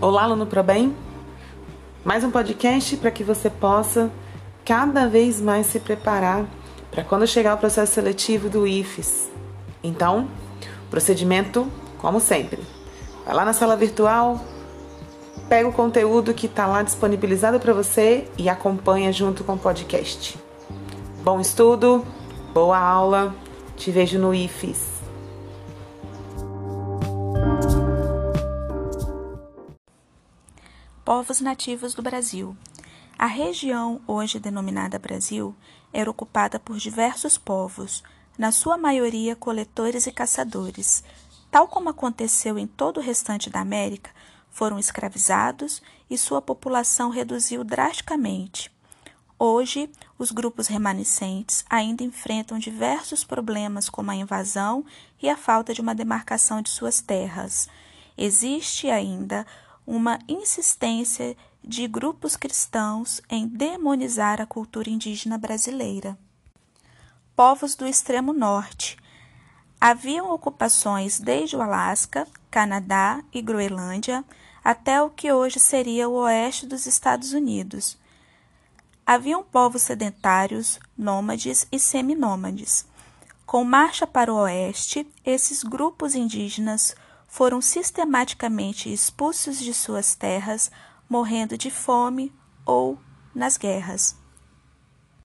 Olá, aluno ProBem. Mais um podcast para que você possa cada vez mais se preparar para quando chegar o processo seletivo do IFES. Então, procedimento como sempre. Vai lá na sala virtual, pega o conteúdo que está lá disponibilizado para você e acompanha junto com o podcast. Bom estudo, boa aula, te vejo no IFES. Povos nativos do Brasil. A região, hoje denominada Brasil, era ocupada por diversos povos, na sua maioria coletores e caçadores. Tal como aconteceu em todo o restante da América, foram escravizados e sua população reduziu drasticamente. Hoje, os grupos remanescentes ainda enfrentam diversos problemas, como a invasão e a falta de uma demarcação de suas terras. Existe ainda uma insistência de grupos cristãos em demonizar a cultura indígena brasileira. Povos do extremo norte. Haviam ocupações desde o Alasca, Canadá e Groenlândia até o que hoje seria o oeste dos Estados Unidos. Haviam povos sedentários, nômades e seminômades. Com marcha para o oeste, esses grupos indígenas foram sistematicamente expulsos de suas terras, morrendo de fome ou nas guerras.